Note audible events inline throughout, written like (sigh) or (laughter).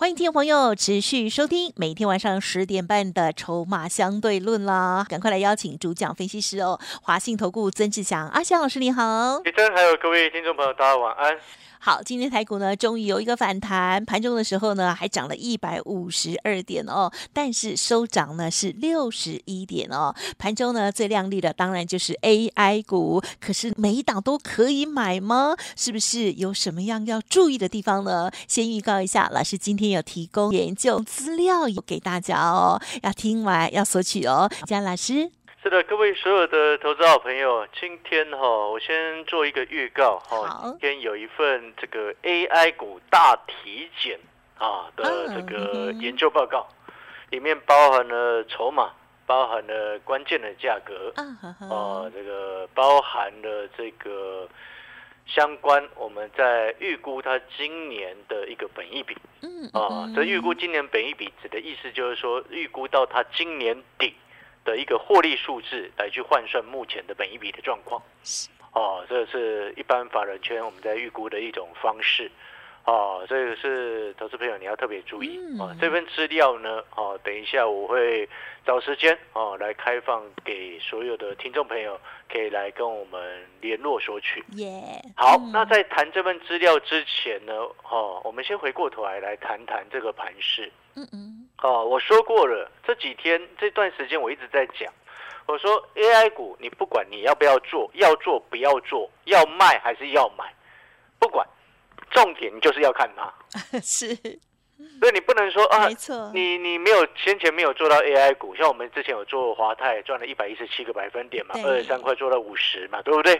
欢迎听众朋友持续收听每天晚上十点半的《筹码相对论》啦！赶快来邀请主讲分析师哦，华信投顾曾志祥阿祥老师你好，李真还有各位听众朋友，大家晚安。好，今天台股呢，终于有一个反弹，盘中的时候呢，还涨了一百五十二点哦，但是收涨呢是六十一点哦。盘中呢最亮丽的当然就是 AI 股，可是每一档都可以买吗？是不是有什么样要注意的地方呢？先预告一下，老师今天有提供研究资料有给大家哦，要听完要索取哦，江老师。是的，各位所有的投资好朋友，今天哈，我先做一个预告哈。今天有一份这个 AI 股大体检啊的这个研究报告，里面包含了筹码，包含了关键的价格，啊，这个包含了这个相关我们在预估它今年的一个本益比，啊，这预估今年本益比指的意思就是说，预估到它今年底。的一个获利数字来去换算目前的本一笔的状况，哦，这是一般法人圈我们在预估的一种方式，哦，这个是投资朋友你要特别注意啊。这份资料呢，哦，等一下我会找时间哦来开放给所有的听众朋友，可以来跟我们联络索取。耶，好，那在谈这份资料之前呢，哦，我们先回过头来来谈谈这个盘势。嗯嗯。哦，我说过了，这几天这段时间我一直在讲，我说 AI 股你不管你要不要做，要做不要做，要卖还是要买，不管，重点你就是要看它。(laughs) 是，所以你不能说啊，没错，你你没有先前没有做到 AI 股，像我们之前有做华泰赚了一百一十七个百分点嘛，二十三块做到五十嘛，对不对？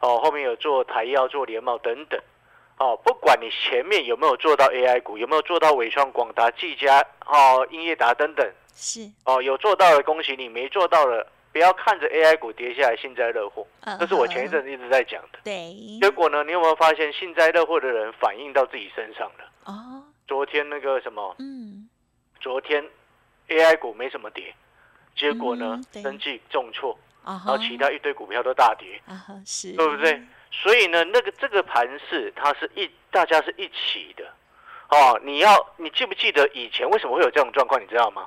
哦，后面有做台药、做联茂等等。哦，不管你前面有没有做到 AI 股，有没有做到伟创、广达、技嘉、哦、英业达等等，是。哦，有做到的恭喜你，没做到的不要看着 AI 股跌下来幸灾乐祸，这是我前一阵一直在讲的。对，结果呢，你有没有发现幸灾乐祸的人反映到自己身上了？哦，昨天那个什么，嗯，昨天 AI 股没什么跌，结果呢，生计重挫，然后其他一堆股票都大跌，是，对不对？所以呢，那个这个盘势它是一大家是一起的，哦，你要你记不记得以前为什么会有这种状况？你知道吗？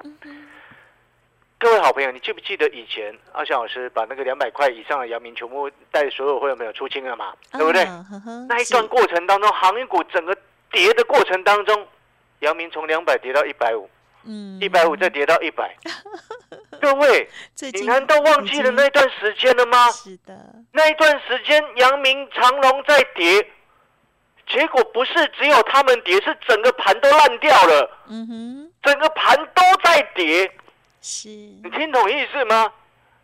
各位好朋友，你记不记得以前阿翔老师把那个两百块以上的阳明全部带所有会员朋友出清了嘛？对不对？那一段过程当中，航运股整个跌的过程当中，阳明从两百跌到一百五。嗯，一百五再跌到一百，(laughs) (laughs) 各位，你难道忘记了那段时间了吗？是的，那一段时间，阳明长隆在跌，结果不是只有他们跌，是整个盘都烂掉了。嗯哼，整个盘都在跌，是，你听懂意思吗？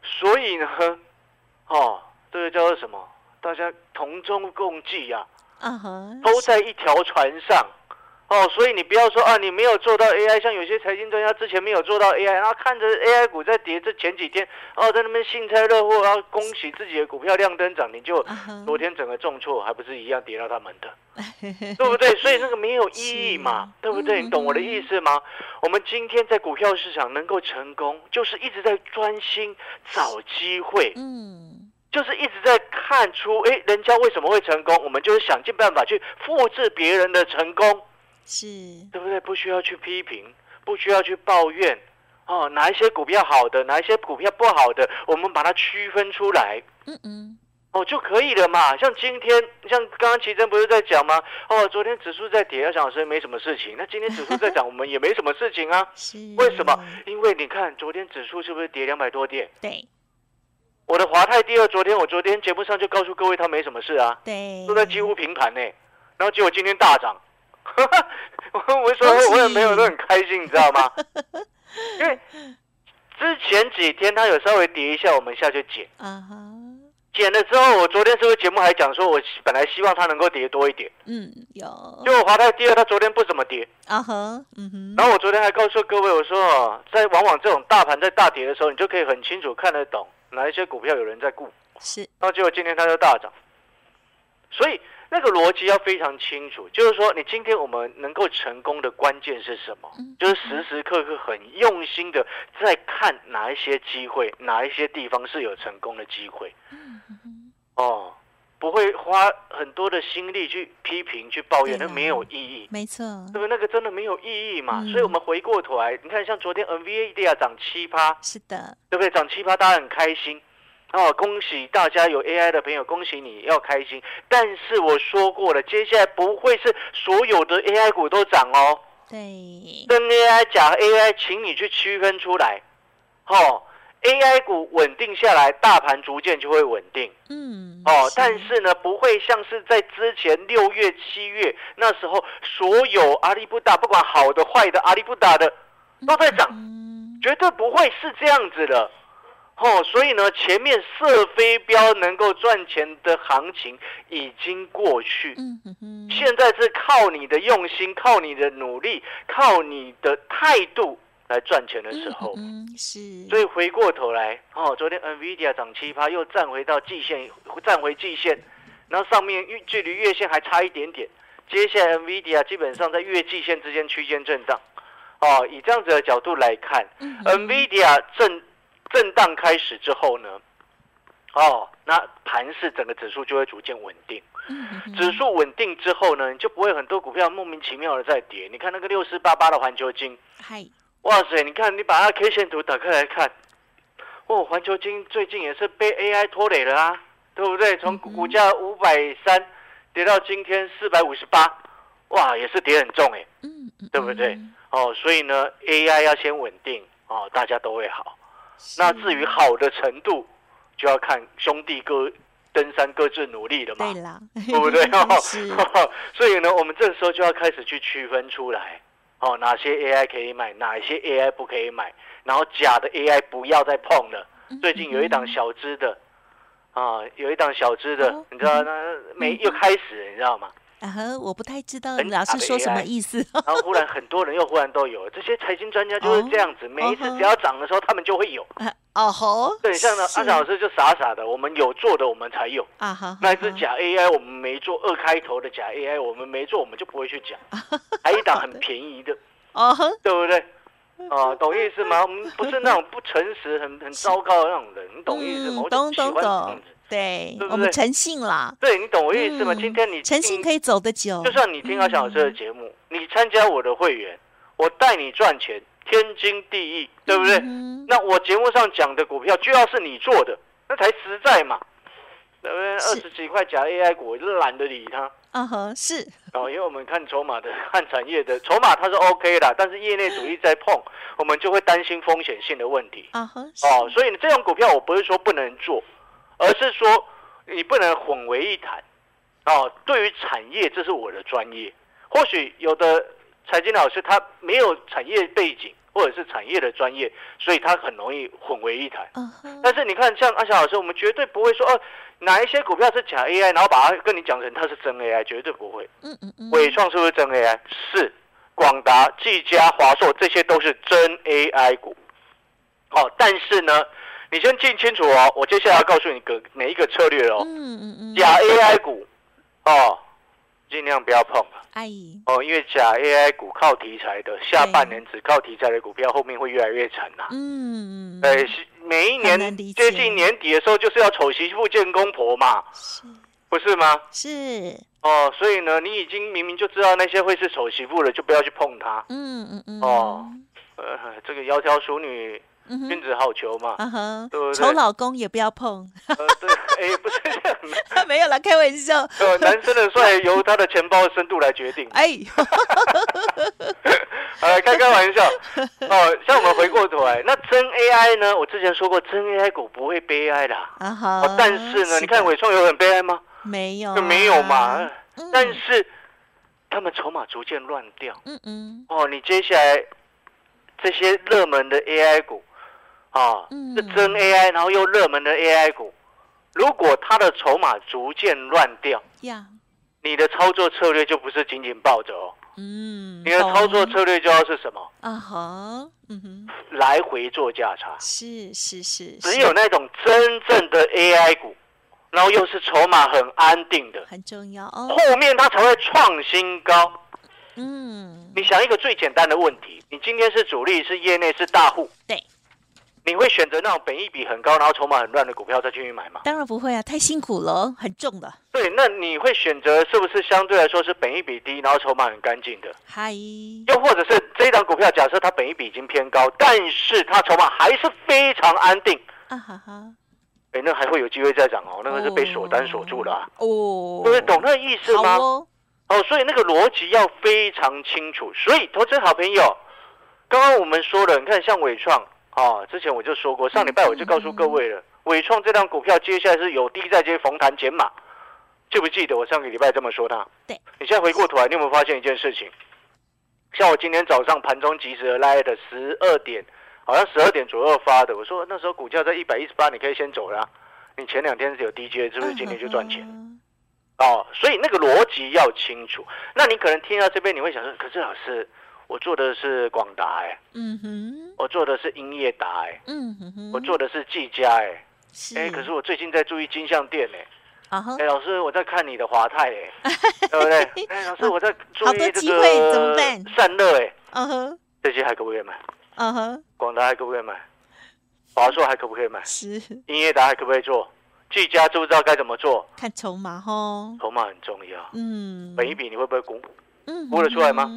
所以呢，哦，这个叫做什么？大家同舟共济呀，啊哈，都在一条船上。哦，所以你不要说啊，你没有做到 AI，像有些财经专家之前没有做到 AI，然后看着 AI 股在跌，这前几天哦在那边幸灾乐祸，然后恭喜自己的股票亮灯涨停，就昨天整个重挫，还不是一样跌到他们的，(laughs) 对不对？所以那个没有意义嘛，对不对？你懂我的意思吗？我们今天在股票市场能够成功，就是一直在专心找机会，嗯，就是一直在看出，哎，人家为什么会成功，我们就是想尽办法去复制别人的成功。是对不对？不需要去批评，不需要去抱怨，哦，哪一些股票好的，哪一些股票不好的，我们把它区分出来，嗯嗯，哦就可以了嘛。像今天，像刚刚奇珍不是在讲吗？哦，昨天指数在跌，阿翔老师没什么事情。那今天指数在涨，(laughs) 我们也没什么事情啊。是为什么？因为你看昨天指数是不是跌两百多点？对。我的华泰第二，昨天我昨天节目上就告诉各位，它没什么事啊。对。都在几乎平盘呢，然后结果今天大涨。(laughs) 我说我也没有都很开心，你知道吗？(laughs) 因为之前几天它有稍微跌一下，我们下去减。啊哈。减了之后，我昨天是不是节目还讲说，我本来希望它能够跌多一点。嗯，有。就华泰第二，它昨天不怎么跌。啊哈。嗯哼。然后我昨天还告诉各位，我说在往往这种大盘在大跌的时候，你就可以很清楚看得懂哪一些股票有人在顾。是，然后结果今天它就大涨，所以那个逻辑要非常清楚，就是说你今天我们能够成功的关键是什么？就是时时刻刻很用心的在看哪一些机会，哪一些地方是有成功的机会。哦。不会花很多的心力去批评、去抱怨，那没有意义。没错，对不对？那个真的没有意义嘛。所以，我们回过头来，你看，像昨天 NVIDIA 涨七趴，是的，对不对？涨七趴，大家很开心哦。恭喜大家有 AI 的朋友，恭喜你要开心。但是我说过了，接下来不会是所有的 AI 股都涨哦。对，真 AI 假 AI，请你去区分出来，哦。AI 股稳定下来，大盘逐渐就会稳定。嗯，哦，但是呢，不会像是在之前六月、七月那时候，所有阿里不达，不管好的坏的，阿里不达的都在涨，绝对不会是这样子的。哦，所以呢，前面射飞镖能够赚钱的行情已经过去，现在是靠你的用心，靠你的努力，靠你的态度。来赚钱的时候，是，所以回过头来，哦，昨天 Nvidia 涨七趴，又站回到季线，站回季线，然后上面距离月线还差一点点，接下来 Nvidia 基本上在月季线之间区间震荡，哦，以这样子的角度来看，Nvidia 震震荡开始之后呢，哦，那盘势整个指数就会逐渐稳定，指数稳定之后呢，你就不会很多股票莫名其妙的在跌，你看那个六四八八的环球金，嗨。哇塞！你看，你把它 K 线图打开来看，哦，环球金最近也是被 AI 拖累了啊，对不对？从股价五百三跌到今天四百五十八，哇，也是跌很重哎，嗯，对不对？哦，所以呢，AI 要先稳定哦，大家都会好。那至于好的程度，就要看兄弟哥登山各自努力了嘛，对不对？(laughs) (laughs) 所以呢，我们这时候就要开始去区分出来。哦，哪些 AI 可以买，哪一些 AI 不可以买？然后假的 AI 不要再碰了。最近有一档小资的，啊，有一档小资的，你知道那没又开始，你知道吗？啊呵，我不太知道老师说什么意思。然后忽然 (laughs) 很多人又忽然都有，这些财经专家就是这样子，每一次只要涨的时候，他们就会有。哦吼，对，像呢，阿老师就傻傻的，我们有做的我们才有啊哈。那只假 AI 我们没做，二开头的假 AI 我们没做，我们就不会去讲。还一档很便宜的，哦对不对？哦，懂意思吗？我们不是那种不诚实、很很糟糕的那种人，你懂意思吗？懂懂懂。对，我们诚信啦。对你懂我意思吗？今天你诚信可以走得久。就算你听阿小老师的节目，你参加我的会员，我带你赚钱，天经地义，对不对？那我节目上讲的股票就要是你做的，那才实在嘛，对不对？二十几块假 AI 股，我就懒得理他。啊哈，是。哦，因为我们看筹码的，看产业的筹码，它是 OK 的，但是业内主义在碰，(laughs) 我们就会担心风险性的问题。啊哈，哦，所以呢，这种股票我不是说不能做。而是说，你不能混为一谈，哦。对于产业，这是我的专业。或许有的财经老师他没有产业背景，或者是产业的专业，所以他很容易混为一谈。但是你看，像阿翔老师，我们绝对不会说，哦，哪一些股票是假 AI，然后把它跟你讲成它是真 AI，绝对不会。嗯嗯嗯。伟创是不是真 AI？是。广达、技嘉、华硕，这些都是真 AI 股。哦，但是呢？你先记清楚哦，我接下来要告诉你个哪一个策略哦。嗯嗯嗯。假 AI 股，哦，尽量不要碰。哎。哦，因为假 AI 股靠题材的，下半年只靠题材的股票，后面会越来越惨呐。嗯嗯。对，每一年接近年底的时候，就是要丑媳妇见公婆嘛。是。不是吗？是。哦，所以呢，你已经明明就知道那些会是丑媳妇了，就不要去碰它。嗯嗯嗯。哦，呃，这个窈窕淑女。君子好逑嘛，对不对？丑老公也不要碰。呃，对，哎，不是这样，(laughs) 没有了，开玩笑。呃，男生的帅由他的钱包深度来决定。哎，(laughs) 呃，开开玩笑。哦，像我们回过头来，那真 AI 呢？我之前说过，真 AI 股不会悲哀的。啊哈。但是呢，你看伟创有很悲哀吗？没有，就没有嘛。但是他们筹码逐渐乱掉。嗯嗯。哦，你接下来这些热门的 AI 股。啊，是真 AI，然后又热门的 AI 股，如果它的筹码逐渐乱掉，呀，你的操作策略就不是紧紧抱着哦，嗯，你的操作策略就要是什么？啊哈，嗯哼，来回做价差，是是是，只有那种真正的 AI 股，然后又是筹码很安定的，很重要哦。后面它才会创新高。嗯，你想一个最简单的问题，你今天是主力，是业内，是大户，对，你会选择那种本益比很高，然后筹码很乱的股票再进去买吗？当然不会啊，太辛苦了，很重的。对，那你会选择是不是相对来说是本益比低，然后筹码很干净的？嗨，又或者是这一档股票，假设它本益比已经偏高，但是它筹码还是非常安定啊哈哈，哎，那还会有机会再涨哦，那个是被锁单锁住了哦，各位懂那个意思吗？哦，所以那个逻辑要非常清楚。所以，投资好朋友，刚刚我们说了，你看像伟创啊，之前我就说过，上礼拜我就告诉各位了，伟创这张股票接下来是有低再接逢弹减码，记不记得我上个礼拜这么说它？对。你现在回过头来，你有没有发现一件事情？像我今天早上盘中及时而来的十二点，好像十二点左右发的，我说那时候股价在一百一十八，你可以先走了。你前两天是有低接，是不是今天就赚钱？哦，所以那个逻辑要清楚。那你可能听到这边，你会想说：“可是老师，我做的是广达哎，嗯哼，我做的是英业达哎，嗯哼哼，我做的是技嘉哎，哎，可是我最近在注意金相店哎，啊哈，哎，老师我在看你的华泰哎，(laughs) 对不对？哎，老师我在注意这个散热哎，嗯哼，这些还可不可以买？嗯哼，广达还可不可以买？华硕还可不可以买？是，英业达还可不可以做？技嘉知不知道该怎么做？看筹码吼，筹码很重要。嗯，本一笔你会不会估？嗯，估得出来吗？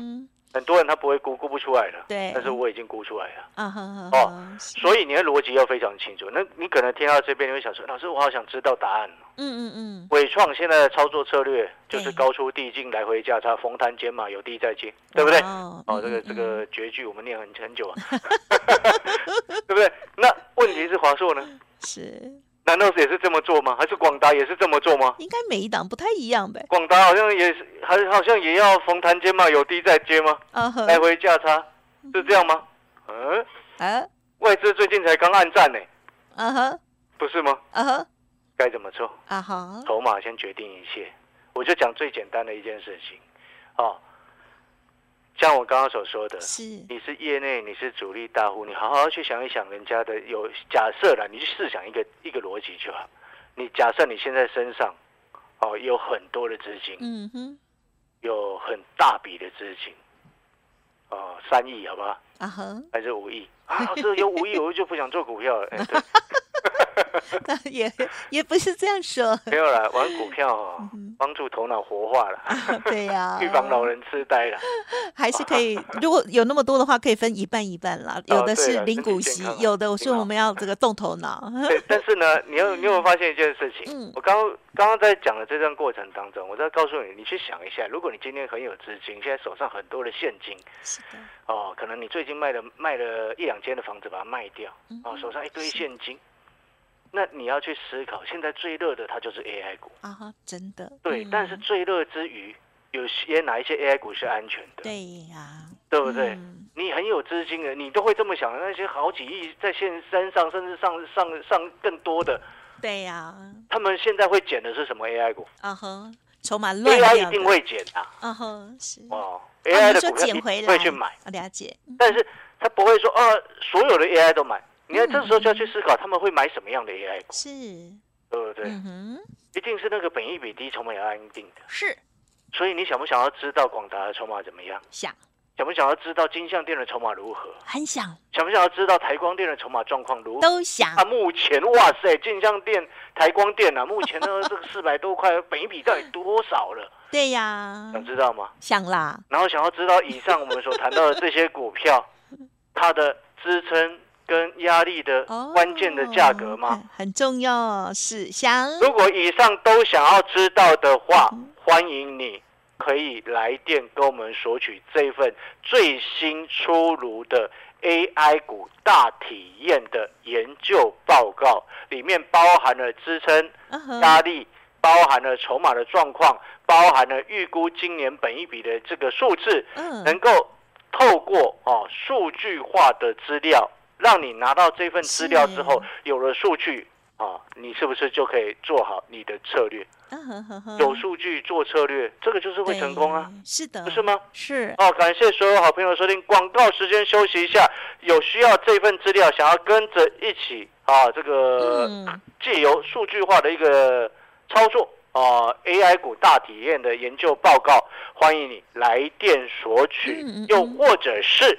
很多人他不会估，估不出来的。对，但是我已经估出来了。啊哈哈。哦，所以你的逻辑要非常清楚。那你可能听到这边，你会想说：“老师，我好想知道答案。”嗯嗯嗯。伟创现在的操作策略就是高出递进，来回价差，逢弹减码，有低再进，对不对？哦，这个这个绝句我们念很很久啊，(laughs) 对不对？那问题是华硕呢？是。难道也是这么做吗？还是广达也是这么做吗？应该每一档不太一样呗。广达好像也是，还好像也要逢弹接嘛，有低再接吗？来回价差是这样吗？嗯，啊，外资最近才刚暗战呢。嗯哼，不是吗？嗯哼，该怎么做？啊哈，筹码先决定一切。我就讲最简单的一件事情，哦。像我刚刚所说的，是你是业内，你是主力大户，你好好去想一想，人家的有假设了，你去试想一个一个逻辑就好。你假设你现在身上哦有很多的资金，嗯哼，有很大笔的资金，哦三亿好不好？啊哈，还是五亿？啊，这有五亿我就不想做股票了。(laughs) (laughs) 也也不是这样说，没有了，玩股票哦，帮助头脑活化了，对呀，预防老人痴呆了，(laughs) 还是可以。如果有那么多的话，可以分一半一半啦。有的是零股息，有的是我们要这个动头脑。对，(laughs) 但是呢，你有你有没有发现一件事情？嗯我刚刚刚在讲的这段过程当中，我在告诉你，你去想一下，如果你今天很有资金，现在手上很多的现金，是的，哦，可能你最近卖了卖了一两间的房子，把它卖掉，哦，手上一堆现金。那你要去思考，现在最热的它就是 AI 股啊，哈，真的。对，但是最热之余，有些哪一些 AI 股是安全的？对呀，对不对？你很有资金的，你都会这么想。那些好几亿在现山上，甚至上上上更多的，对呀。他们现在会减的是什么 AI 股？啊哈，筹码乱，AI 一定会减的。啊哈，是哦，AI 的股票会去买，了解。但是他不会说啊，所有的 AI 都买。你看，这时候就要去思考，他们会买什么样的 AI 股？是，对不对？一定是那个本益比低、筹码要安定的。是。所以你想不想要知道广达的筹码怎么样？想。想不想要知道金相店的筹码如何？很想。想不想要知道台光电的筹码状况如何？都想。啊，目前哇塞，金相店、台光电啊，目前呢 (laughs) 这个四百多块，本益比到底多少了？对呀。想知道吗？想啦。然后想要知道以上我们所谈到的这些股票，(laughs) 它的支撑。跟压力的关键的价格吗？很重要，是想。如果以上都想要知道的话，欢迎你可以来电跟我们索取这份最新出炉的 AI 股大体验的研究报告，里面包含了支撑、压力，包含了筹码的状况，包含了预估今年本一笔的这个数字，能够透过哦数据化的资料。让你拿到这份资料之后，有了数据啊，你是不是就可以做好你的策略？有数据做策略，这个就是会成功啊！是的，不是吗？是哦，感谢所有好朋友收听广告时间，休息一下。有需要这份资料，想要跟着一起啊，这个借由数据化的一个操作啊，AI 股大体验的研究报告，欢迎你来电索取，又或者是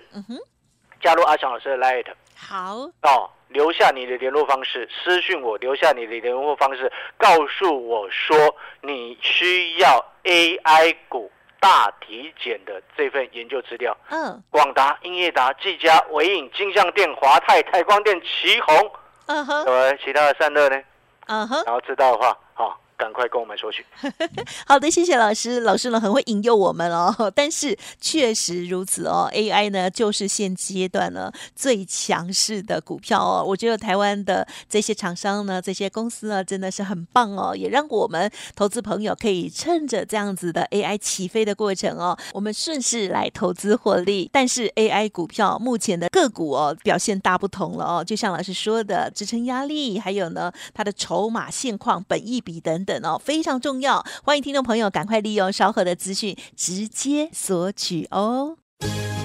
加入阿强老师的 Light，好哦，留下你的联络方式，私讯我，留下你的联络方式，告诉我说你需要 AI 股大体检的这份研究资料。嗯，广达、英业达、技嘉、伟影、金相电、华泰、台光电、旗宏，嗯哼，对，其他的散热呢？嗯哼，然后知道的话，好。赶快跟我们说去。(laughs) 好的，谢谢老师。老师呢很会引诱我们哦，(laughs) 但是确实如此哦。AI 呢就是现阶段呢最强势的股票哦。我觉得台湾的这些厂商呢，这些公司呢真的是很棒哦，也让我们投资朋友可以趁着这样子的 AI 起飞的过程哦，我们顺势来投资获利。但是 AI 股票目前的个股哦表现大不同了哦，就像老师说的，支撑压力，还有呢它的筹码现况、本益比等。等哦，非常重要，欢迎听众朋友赶快利用稍后的资讯直接索取哦。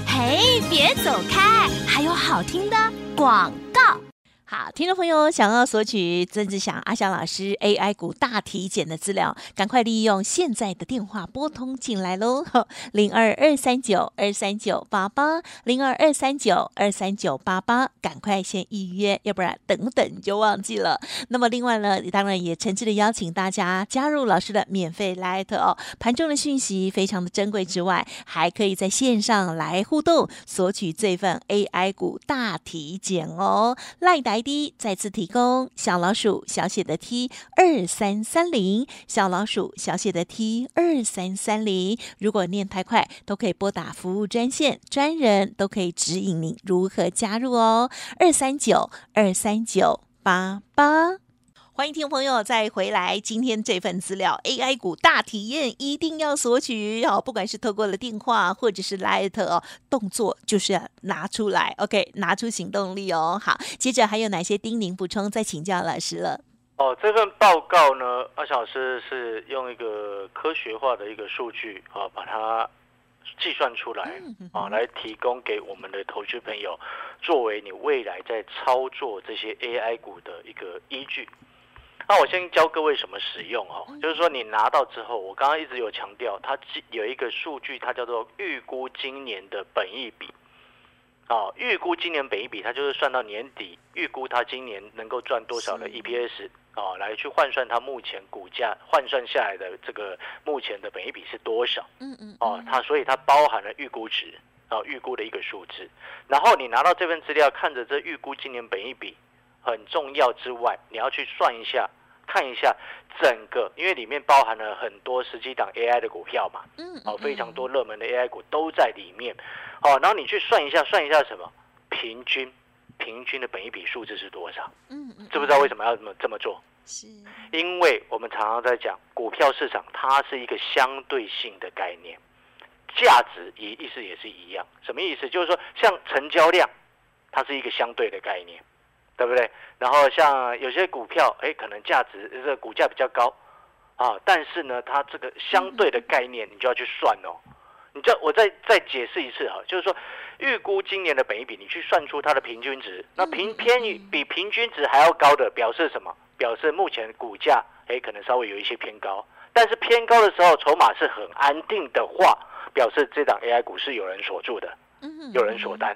嘿，别走开，还有好听的广告。好，听众朋友想要索取曾志祥阿翔老师 AI 股大体检的资料，赶快利用现在的电话拨通进来喽，(laughs) 零二二三九二三九八八，零二二三九二三九八八，赶快先预约，要不然等等就忘记了。那么另外呢，当然也诚挚的邀请大家加入老师的免费 Light 哦，盘中的讯息非常的珍贵之外，还可以在线上来互动索取这份 AI 股大体检哦，赖达。D 再次提供小老鼠小写的 T 二三三零，小老鼠小写的 T 二三三零。如果念太快，都可以拨打服务专线，专人都可以指引您如何加入哦。二三九二三九八八。欢迎听众朋友再回来，今天这份资料 AI 股大体验一定要索取哦，不管是透过了电话或者是 Light 哦，动作就是要拿出来，OK，拿出行动力哦。好，接着还有哪些叮咛补充？再请教老师了。哦，这份报告呢，阿小老师是用一个科学化的一个数据啊，把它计算出来啊，来提供给我们的投资朋友，作为你未来在操作这些 AI 股的一个依据。那我先教各位什么使用哦，就是说你拿到之后，我刚刚一直有强调，它有一个数据，它叫做预估今年的本益比，哦，预估今年本益比，它就是算到年底，预估它今年能够赚多少的 EPS，哦，来去换算它目前股价换算下来的这个目前的本益比是多少，嗯嗯，哦，它所以它包含了预估值，哦，预估的一个数字，然后你拿到这份资料，看着这预估今年本益比很重要之外，你要去算一下。看一下整个，因为里面包含了很多十几档 AI 的股票嘛，嗯，哦，非常多热门的 AI 股都在里面，哦，然后你去算一下，算一下什么？平均，平均的本一比数字是多少？嗯嗯，知不知道为什么要这么这么做？是，因为我们常常在讲股票市场，它是一个相对性的概念，价值也意思也是一样，什么意思？就是说，像成交量，它是一个相对的概念。对不对？然后像有些股票，哎，可能价值这个股价比较高啊，但是呢，它这个相对的概念，你就要去算哦。你这我再再解释一次哈，就是说，预估今年的本益比，你去算出它的平均值，那平偏于比平均值还要高的，表示什么？表示目前股价哎，可能稍微有一些偏高。但是偏高的时候，筹码是很安定的话，表示这档 AI 股是有人锁住的，有人锁单，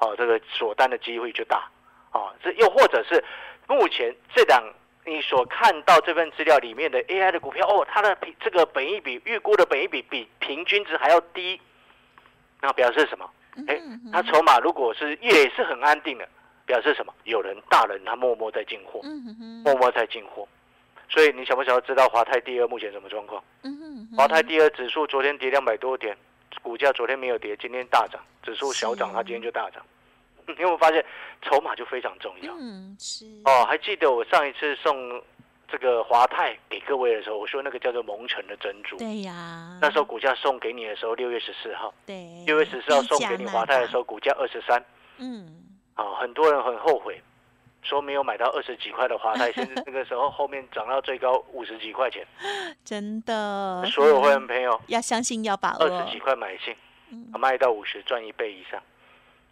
哦，这个锁单的机会就大。啊，这又或者是目前这档你所看到这份资料里面的 AI 的股票哦，它的平这个本益比预估的本益比比平均值还要低，那表示什么？哎，它筹码如果是也是很安定的，表示什么？有人大人他默默在进货，默默在进货。所以你想不想要知道华泰第二目前什么状况？华泰第二指数昨天跌两百多点，股价昨天没有跌，今天大涨，指数小涨，它今天就大涨。你有没有发现，筹码就非常重要？嗯，是。哦，还记得我上一次送这个华泰给各位的时候，我说那个叫做蒙城的珍珠。对呀。那时候股价送给你的时候，六月十四号。对。六月十四号送给你华泰的时候，股价二十三。嗯。啊，很多人很后悔，说没有买到二十几块的华泰，(laughs) 甚至那个时候后面涨到最高五十几块钱。(laughs) 真的。所有会员朋友要相信，要把握。二十几块买进，卖到五十赚一倍以上。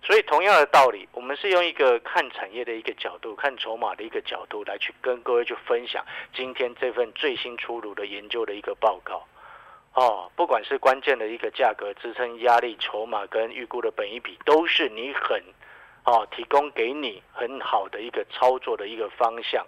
所以同样的道理，我们是用一个看产业的一个角度，看筹码的一个角度来去跟各位去分享今天这份最新出炉的研究的一个报告。哦，不管是关键的一个价格支撑压力、筹码跟预估的本一比，都是你很哦提供给你很好的一个操作的一个方向。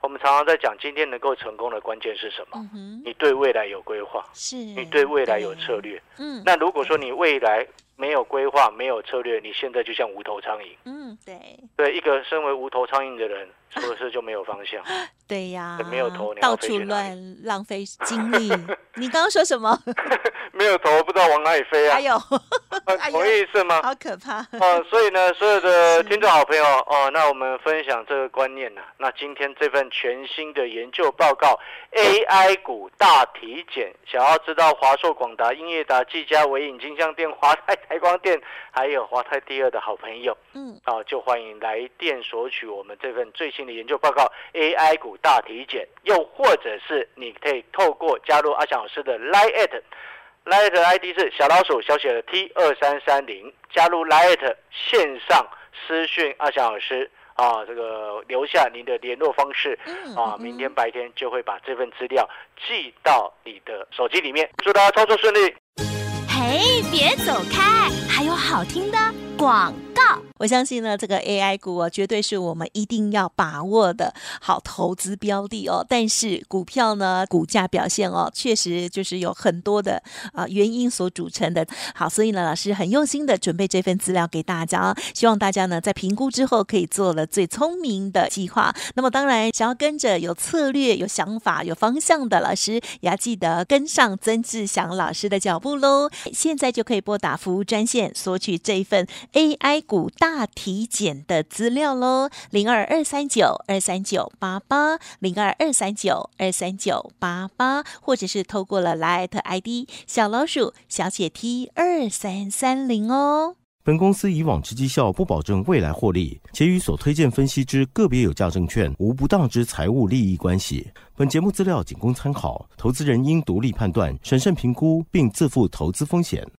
我们常常在讲，今天能够成功的关键是什么？你对未来有规划，是你对未来有策略。嗯，那如果说你未来。没有规划，没有策略，你现在就像无头苍蝇。嗯，对。对，一个身为无头苍蝇的人，是不是就没有方向？(laughs) 对呀，没有头，到处乱浪费 (laughs) 精力。你刚刚说什么？(laughs) 没有头，不知道往哪里飞啊？还有，同意是吗？好可怕。哦，所以呢，所有的听众好朋友，哦，那我们分享这个观念呢。那今天这份全新的研究报告，AI 股大体检，想要知道华硕、广达、英业达、技嘉、伟影、金像电、华泰。台光电还有华泰第二的好朋友，嗯，啊，就欢迎来电索取我们这份最新的研究报告 AI 股大体检，又或者是你可以透过加入阿翔老师的 Line，Line ID 是小老鼠小写的 T 二三三零，加入 Line 线上私讯阿翔老师啊，这个留下您的联络方式，啊，明天白天就会把这份资料寄到你的手机里面，祝大家操作顺利。嘿，别走开，还有好听的广告。我相信呢，这个 AI 股哦，绝对是我们一定要把握的好投资标的哦。但是股票呢，股价表现哦，确实就是有很多的啊原因所组成的。好，所以呢，老师很用心的准备这份资料给大家哦，希望大家呢在评估之后可以做了最聪明的计划。那么当然，想要跟着有策略、有想法、有方向的老师，也要记得跟上曾志祥老师的脚步喽。现在就可以拨打服务专线索取这一份 AI 股大。大体检的资料喽，零二二三九二三九八八，零二二三九二三九八八，或者是透过了 Light ID 小老鼠小写 T 二三三零哦。本公司以往之绩效不保证未来获利，且与所推荐分析之个别有价证券无不当之财务利益关系。本节目资料仅供参考，投资人应独立判断、审慎评估，并自负投资风险。